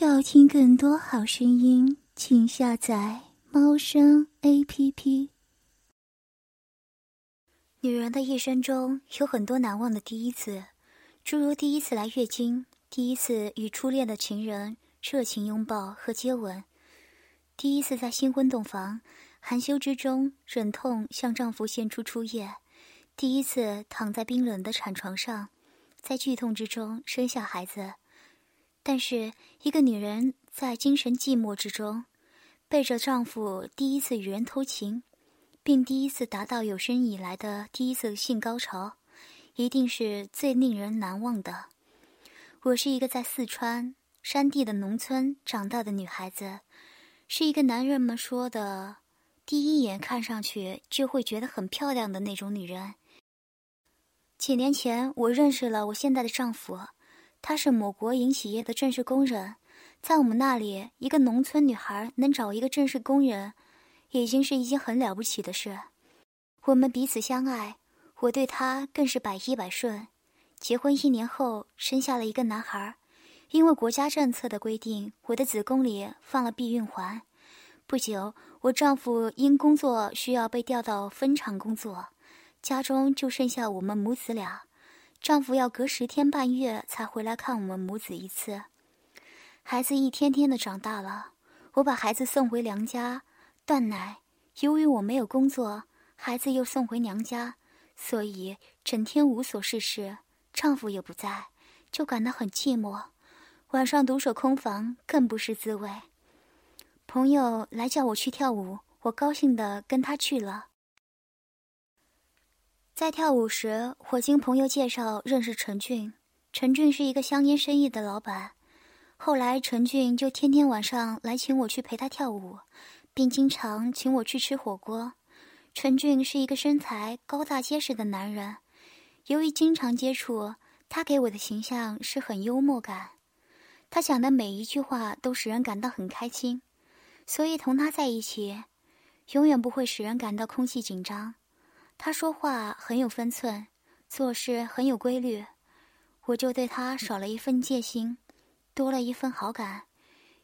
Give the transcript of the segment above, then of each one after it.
要听更多好声音，请下载猫声 A P P。女人的一生中有很多难忘的第一次，诸如第一次来月经，第一次与初恋的情人热情拥抱和接吻，第一次在新婚洞房含羞之中忍痛向丈夫献出初夜，第一次躺在冰冷的产床上，在剧痛之中生下孩子。但是，一个女人在精神寂寞之中，背着丈夫第一次与人偷情，并第一次达到有生以来的第一次性高潮，一定是最令人难忘的。我是一个在四川山地的农村长大的女孩子，是一个男人们说的第一眼看上去就会觉得很漂亮的那种女人。几年前，我认识了我现在的丈夫。他是某国营企业的正式工人，在我们那里，一个农村女孩能找一个正式工人，已经是一件很了不起的事。我们彼此相爱，我对他更是百依百顺。结婚一年后，生下了一个男孩。因为国家政策的规定，我的子宫里放了避孕环。不久，我丈夫因工作需要被调到分厂工作，家中就剩下我们母子俩。丈夫要隔十天半月才回来看我们母子一次。孩子一天天的长大了，我把孩子送回娘家断奶。由于我没有工作，孩子又送回娘家，所以整天无所事事。丈夫也不在，就感到很寂寞。晚上独守空房更不是滋味。朋友来叫我去跳舞，我高兴的跟他去了。在跳舞时，我经朋友介绍认识陈俊。陈俊是一个香烟生意的老板。后来，陈俊就天天晚上来请我去陪他跳舞，并经常请我去吃火锅。陈俊是一个身材高大结实的男人。由于经常接触，他给我的形象是很幽默感。他讲的每一句话都使人感到很开心，所以同他在一起，永远不会使人感到空气紧张。他说话很有分寸，做事很有规律，我就对他少了一份戒心，多了一份好感。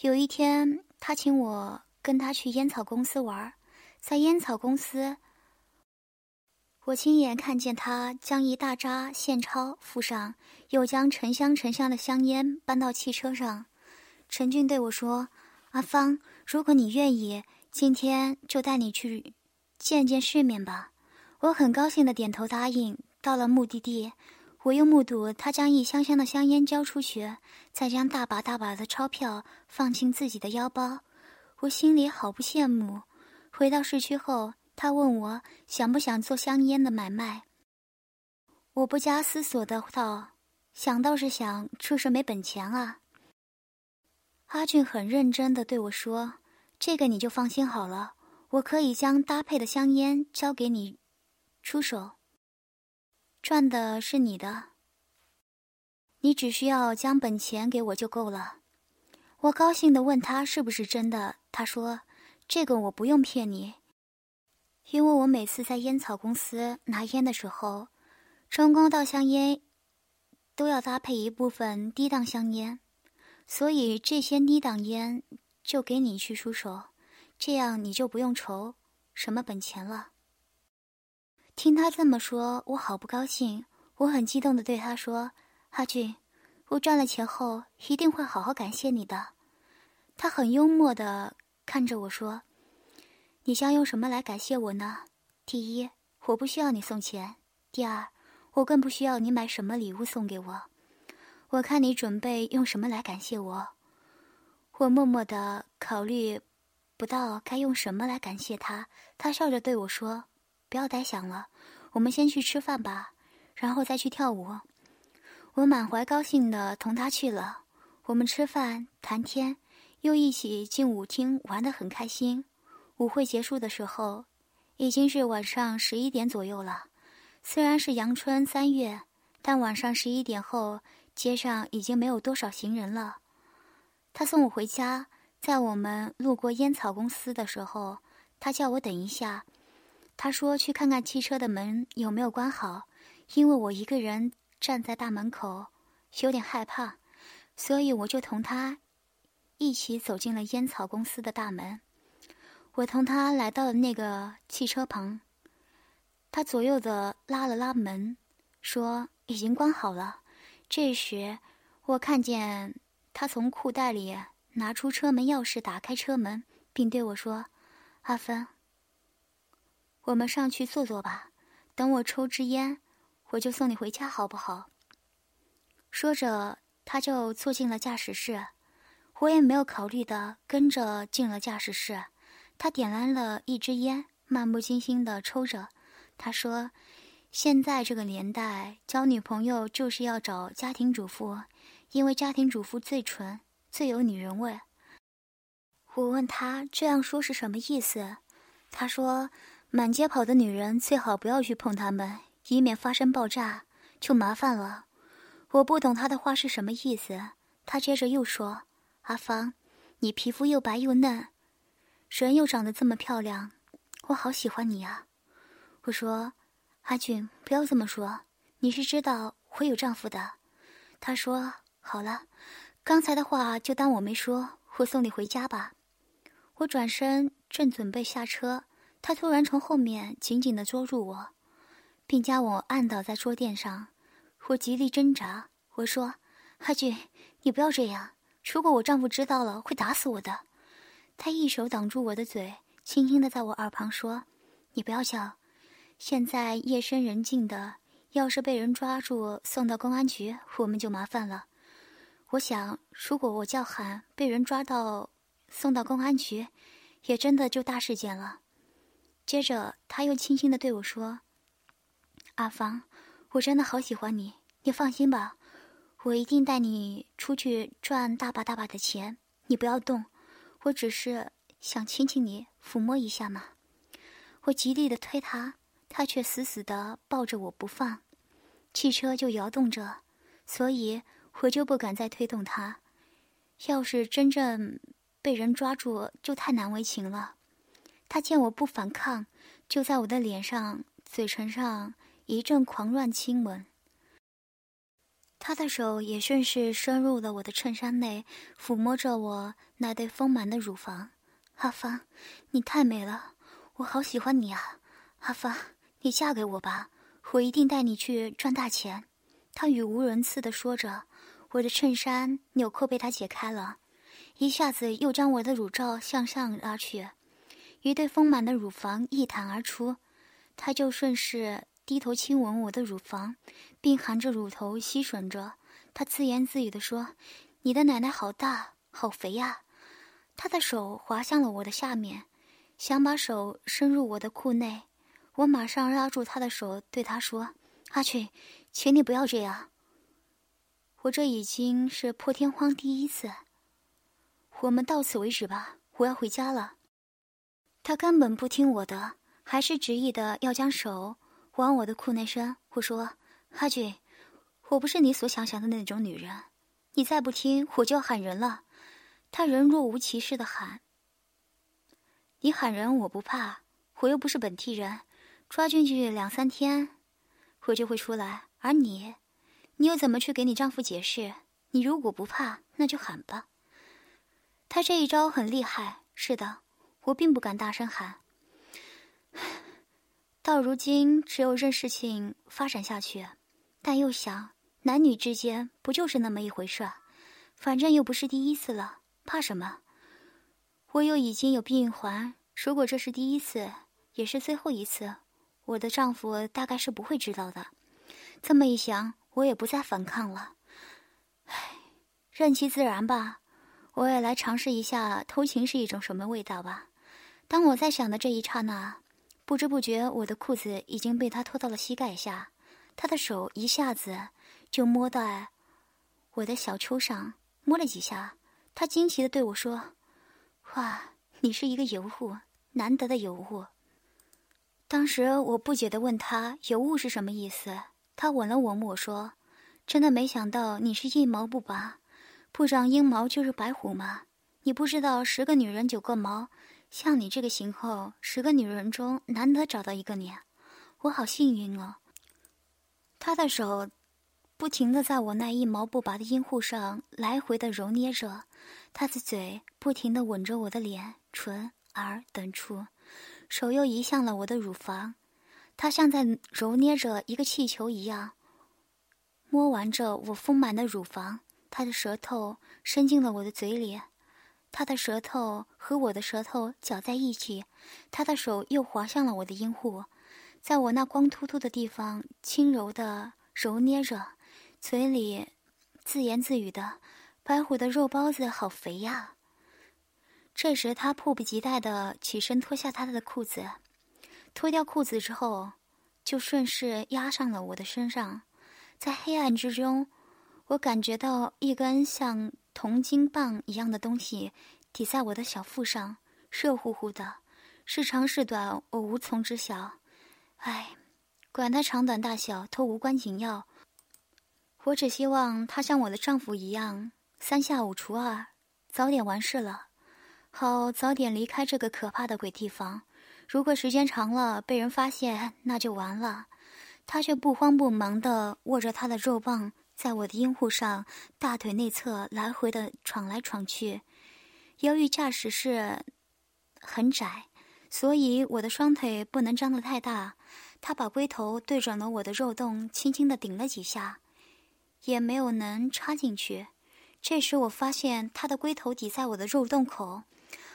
有一天，他请我跟他去烟草公司玩，在烟草公司，我亲眼看见他将一大扎现钞付上，又将沉香沉香的香烟搬到汽车上。陈俊对我说：“阿芳，如果你愿意，今天就带你去见见世面吧。”我很高兴的点头答应。到了目的地，我又目睹他将一箱箱的香烟交出去，再将大把大把的钞票放进自己的腰包，我心里好不羡慕。回到市区后，他问我想不想做香烟的买卖。我不加思索的道：“想倒是想，就是没本钱啊。”阿俊很认真的对我说：“这个你就放心好了，我可以将搭配的香烟交给你。”出手，赚的是你的。你只需要将本钱给我就够了。我高兴的问他是不是真的，他说：“这个我不用骗你，因为我每次在烟草公司拿烟的时候，中光稻香烟都要搭配一部分低档香烟，所以这些低档烟就给你去出手，这样你就不用愁什么本钱了。”听他这么说，我好不高兴。我很激动的对他说：“阿俊，我赚了钱后一定会好好感谢你的。”他很幽默的看着我说：“你将用什么来感谢我呢？第一，我不需要你送钱；第二，我更不需要你买什么礼物送给我。我看你准备用什么来感谢我。”我默默的考虑，不到该用什么来感谢他。他笑着对我说。不要呆想了，我们先去吃饭吧，然后再去跳舞。我满怀高兴的同他去了。我们吃饭谈天，又一起进舞厅玩得很开心。舞会结束的时候，已经是晚上十一点左右了。虽然是阳春三月，但晚上十一点后，街上已经没有多少行人了。他送我回家，在我们路过烟草公司的时候，他叫我等一下。他说：“去看看汽车的门有没有关好，因为我一个人站在大门口，有点害怕，所以我就同他一起走进了烟草公司的大门。我同他来到了那个汽车旁，他左右的拉了拉门，说已经关好了。这时，我看见他从裤袋里拿出车门钥匙，打开车门，并对我说：“阿芬，我们上去坐坐吧。等我抽支烟，我就送你回家，好不好？”说着，他就坐进了驾驶室。我也没有考虑的，跟着进了驾驶室。他点燃了一支烟，漫不经心的抽着。他说：“现在这个年代，交女朋友就是要找家庭主妇，因为家庭主妇最纯，最有女人味。”我问他这样说是什么意思？他说：“满街跑的女人最好不要去碰她们，以免发生爆炸，就麻烦了。”我不懂他的话是什么意思。他接着又说：“阿芳，你皮肤又白又嫩。”人又长得这么漂亮，我好喜欢你呀！我说：“阿俊，不要这么说，你是知道我有丈夫的。”他说：“好了，刚才的话就当我没说，我送你回家吧。”我转身正准备下车，他突然从后面紧紧的捉住我，并将我按倒在桌垫上。我极力挣扎，我说：“阿俊，你不要这样，如果我丈夫知道了，会打死我的。”他一手挡住我的嘴，轻轻的在我耳旁说：“你不要叫，现在夜深人静的，要是被人抓住送到公安局，我们就麻烦了。我想，如果我叫喊，被人抓到送到公安局，也真的就大事件了。”接着，他又轻轻的对我说：“阿芳，我真的好喜欢你，你放心吧，我一定带你出去赚大把大把的钱，你不要动。”我只是想亲亲你，抚摸一下嘛。我极力的推他，他却死死的抱着我不放。汽车就摇动着，所以我就不敢再推动他。要是真正被人抓住，就太难为情了。他见我不反抗，就在我的脸上、嘴唇上一阵狂乱亲吻。他的手也顺势伸入了我的衬衫内，抚摸着我那对丰满的乳房。阿芳，你太美了，我好喜欢你啊！阿芳，你嫁给我吧，我一定带你去赚大钱。他语无伦次地说着，我的衬衫纽扣被他解开了，一下子又将我的乳罩向上拉去，一对丰满的乳房一弹而出，他就顺势。低头亲吻我的乳房，并含着乳头吸吮着。他自言自语地说：“你的奶奶好大，好肥呀！”他的手滑向了我的下面，想把手伸入我的裤内。我马上拉住他的手，对他说：“阿群，请你不要这样。我这已经是破天荒第一次。我们到此为止吧，我要回家了。”他根本不听我的，还是执意的要将手。往我的裤内伸，我说：“阿俊，我不是你所想象的那种女人，你再不听，我就要喊人了。”他人若无其事的喊：“你喊人我不怕，我又不是本地人，抓进去两三天，我就会出来。而你，你又怎么去给你丈夫解释？你如果不怕，那就喊吧。”他这一招很厉害，是的，我并不敢大声喊。到如今，只有任事情发展下去，但又想，男女之间不就是那么一回事？反正又不是第一次了，怕什么？我又已经有避孕环，如果这是第一次，也是最后一次，我的丈夫大概是不会知道的。这么一想，我也不再反抗了。唉，任其自然吧。我也来尝试一下偷情是一种什么味道吧。当我在想的这一刹那。不知不觉，我的裤子已经被他拖到了膝盖下，他的手一下子就摸到我的小丘上，摸了几下。他惊奇的对我说：“哇，你是一个尤物，难得的尤物。”当时我不解的问他：“尤物是什么意思？”他吻了吻我说：“真的没想到你是一毛不拔，不长阴毛就是白虎吗？你不知道十个女人九个毛。”像你这个型号，十个女人中难得找到一个你，我好幸运哦。他的手不停的在我那一毛不拔的阴户上来回的揉捏着，他的嘴不停的吻着我的脸、唇、耳等处，手又移向了我的乳房，他像在揉捏着一个气球一样，摸玩着我丰满的乳房。他的舌头伸进了我的嘴里，他的舌头和我的舌头搅在一起，他的手又滑向了我的阴户，在我那光秃秃的地方轻柔的揉捏着，嘴里自言自语的：“白虎的肉包子好肥呀。”这时，他迫不及待的起身脱下他的裤子，脱掉裤子之后，就顺势压上了我的身上，在黑暗之中。我感觉到一根像铜筋棒一样的东西抵在我的小腹上，热乎乎的，是长是短，我无从知晓。唉，管它长短大小，都无关紧要。我只希望他像我的丈夫一样，三下五除二，早点完事了，好早点离开这个可怕的鬼地方。如果时间长了被人发现，那就完了。他却不慌不忙地握着他的肉棒。在我的阴户上，大腿内侧来回的闯来闯去。由于驾驶室很窄，所以我的双腿不能张得太大。他把龟头对准了我的肉洞，轻轻的顶了几下，也没有能插进去。这时我发现他的龟头抵在我的肉洞口，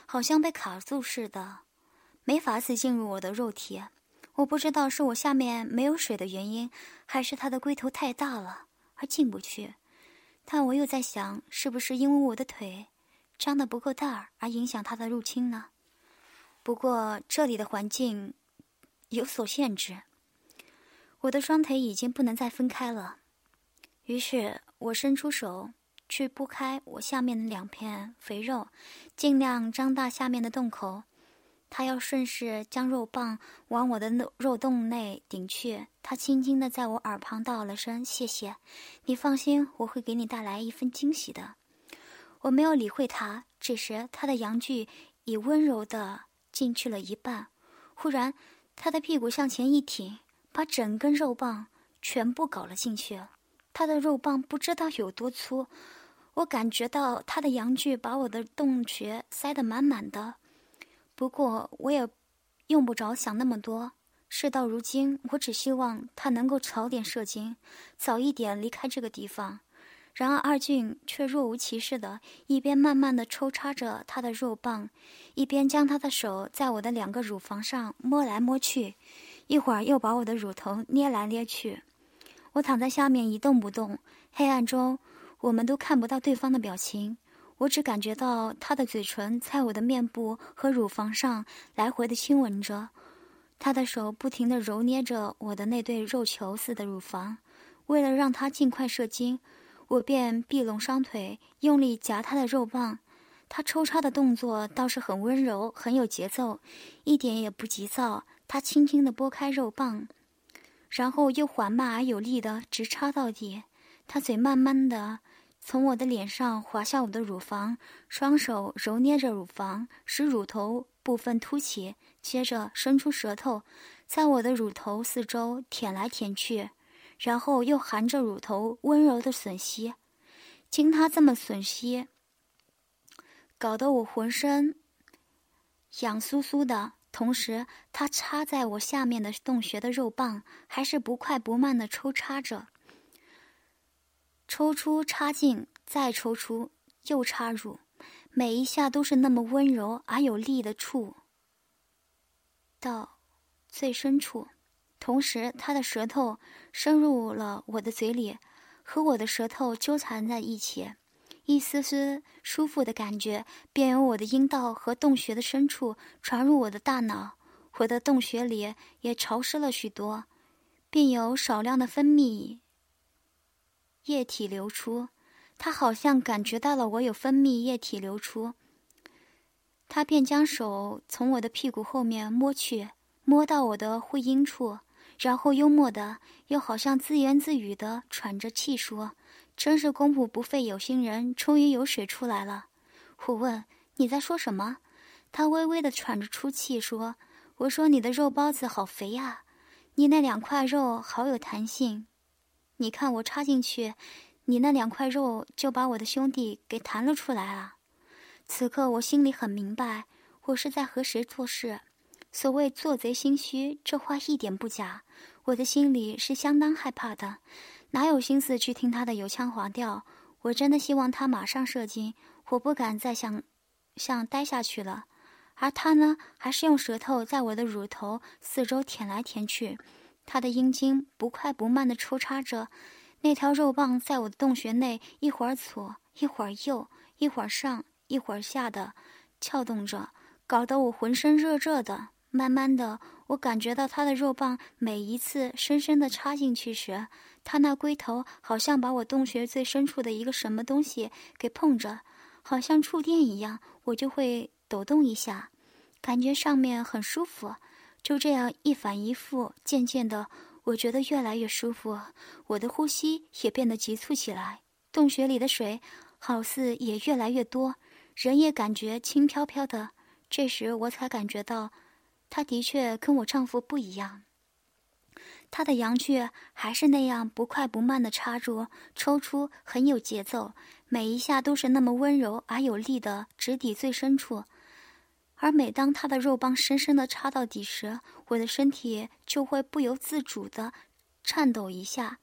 好像被卡住似的，没法子进入我的肉体。我不知道是我下面没有水的原因，还是他的龟头太大了。而进不去，但我又在想，是不是因为我的腿张得不够大而影响它的入侵呢？不过这里的环境有所限制，我的双腿已经不能再分开了。于是我伸出手去拨开我下面的两片肥肉，尽量张大下面的洞口。他要顺势将肉棒往我的肉肉洞内顶去。他轻轻的在我耳旁道了声谢谢，你放心，我会给你带来一份惊喜的。我没有理会他。这时，他的阳具已温柔的进去了一半。忽然，他的屁股向前一挺，把整根肉棒全部搞了进去。他的肉棒不知道有多粗，我感觉到他的阳具把我的洞穴塞得满满的。不过我也用不着想那么多。事到如今，我只希望他能够早点射精，早一点离开这个地方。然而二俊却若无其事的，一边慢慢的抽插着他的肉棒，一边将他的手在我的两个乳房上摸来摸去，一会儿又把我的乳头捏来捏去。我躺在下面一动不动，黑暗中我们都看不到对方的表情。我只感觉到他的嘴唇在我的面部和乳房上来回的亲吻着，他的手不停地揉捏着我的那对肉球似的乳房。为了让他尽快射精，我便闭拢双腿，用力夹他的肉棒。他抽插的动作倒是很温柔，很有节奏，一点也不急躁。他轻轻地拨开肉棒，然后又缓慢而有力地直插到底。他嘴慢慢的。从我的脸上滑下我的乳房，双手揉捏着乳房，使乳头部分凸起，接着伸出舌头，在我的乳头四周舔来舔去，然后又含着乳头温柔的吮吸。经他这么吮吸，搞得我浑身痒酥酥的，同时他插在我下面的洞穴的肉棒还是不快不慢的抽插着。抽出，插进，再抽出，又插入，每一下都是那么温柔而有力的触到最深处。同时，他的舌头深入了我的嘴里，和我的舌头纠缠在一起，一丝丝舒服的感觉便由我的阴道和洞穴的深处传入我的大脑。我的洞穴里也潮湿了许多，并有少量的分泌。液体流出，他好像感觉到了我有分泌液体流出，他便将手从我的屁股后面摸去，摸到我的会阴处，然后幽默的又好像自言自语的喘着气说：“真是功夫不费有心人，终于有水出来了。”我问：“你在说什么？”他微微的喘着粗气说：“我说你的肉包子好肥呀，你那两块肉好有弹性。”你看我插进去，你那两块肉就把我的兄弟给弹了出来啊！此刻我心里很明白，我是在和谁做事。所谓做贼心虚，这话一点不假。我的心里是相当害怕的，哪有心思去听他的油腔滑调？我真的希望他马上射精，我不敢再想，想待下去了。而他呢，还是用舌头在我的乳头四周舔来舔去，他的阴茎不快不慢地抽插着，那条肉棒在我的洞穴内一会儿左一会儿右，一会儿上一会儿下的撬动着，搞得我浑身热热的。慢慢的，我感觉到他的肉棒每一次深深地插进去时，他那龟头好像把我洞穴最深处的一个什么东西给碰着，好像触电一样，我就会。抖动一下，感觉上面很舒服。就这样一反一复，渐渐的，我觉得越来越舒服。我的呼吸也变得急促起来，洞穴里的水好似也越来越多，人也感觉轻飘飘的。这时我才感觉到，他的确跟我丈夫不一样。他的阳具还是那样不快不慢的插入、抽出，很有节奏，每一下都是那么温柔而有力的直抵最深处。而每当他的肉棒深深地插到底时，我的身体就会不由自主地颤抖一下，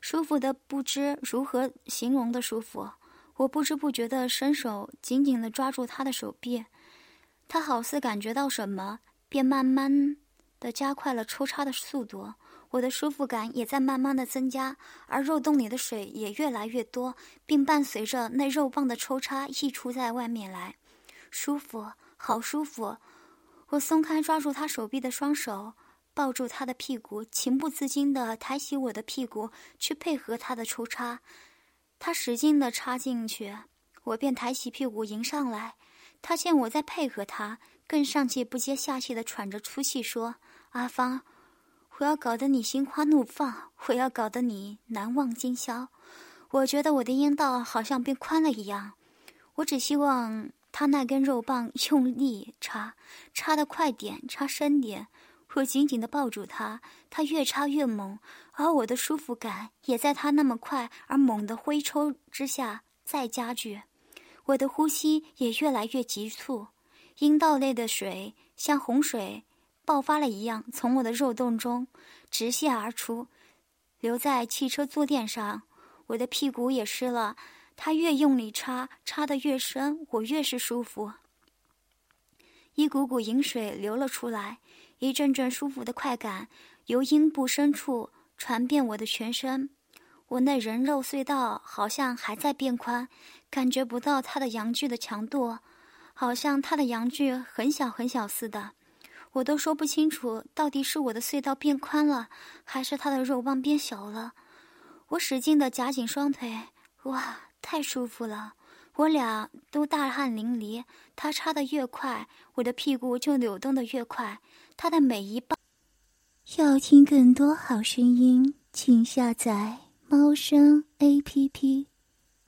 舒服的不知如何形容的舒服。我不知不觉地伸手紧紧地抓住他的手臂，他好似感觉到什么，便慢慢地加快了抽插的速度。我的舒服感也在慢慢的增加，而肉洞里的水也越来越多，并伴随着那肉棒的抽插溢出在外面来，舒服。好舒服，我松开抓住他手臂的双手，抱住他的屁股，情不自禁地抬起我的屁股去配合他的抽插。他使劲地插进去，我便抬起屁股迎上来。他见我在配合他，更上气不接下气地喘着粗气说：“阿芳，我要搞得你心花怒放，我要搞得你难忘今宵。”我觉得我的阴道好像变宽了一样，我只希望。他那根肉棒用力插，插得快点，插深点。我紧紧地抱住他，他越插越猛，而我的舒服感也在他那么快而猛的挥抽之下再加剧。我的呼吸也越来越急促，阴道内的水像洪水爆发了一样，从我的肉洞中直泻而出，留在汽车坐垫上。我的屁股也湿了。他越用力插，插得越深，我越是舒服。一股股饮水流了出来，一阵阵舒服的快感由阴部深处传遍我的全身。我那人肉隧道好像还在变宽，感觉不到他的阳具的强度，好像他的阳具很小很小似的。我都说不清楚，到底是我的隧道变宽了，还是他的肉棒变小了。我使劲地夹紧双腿，哇！太舒服了，我俩都大汗淋漓。他插的越快，我的屁股就扭动的越快。他的每一棒。要听更多好声音，请下载猫声 A P P。